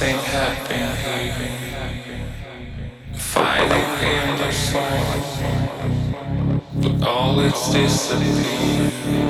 Something happened here. Fighting in the soul, but all it's disappeared.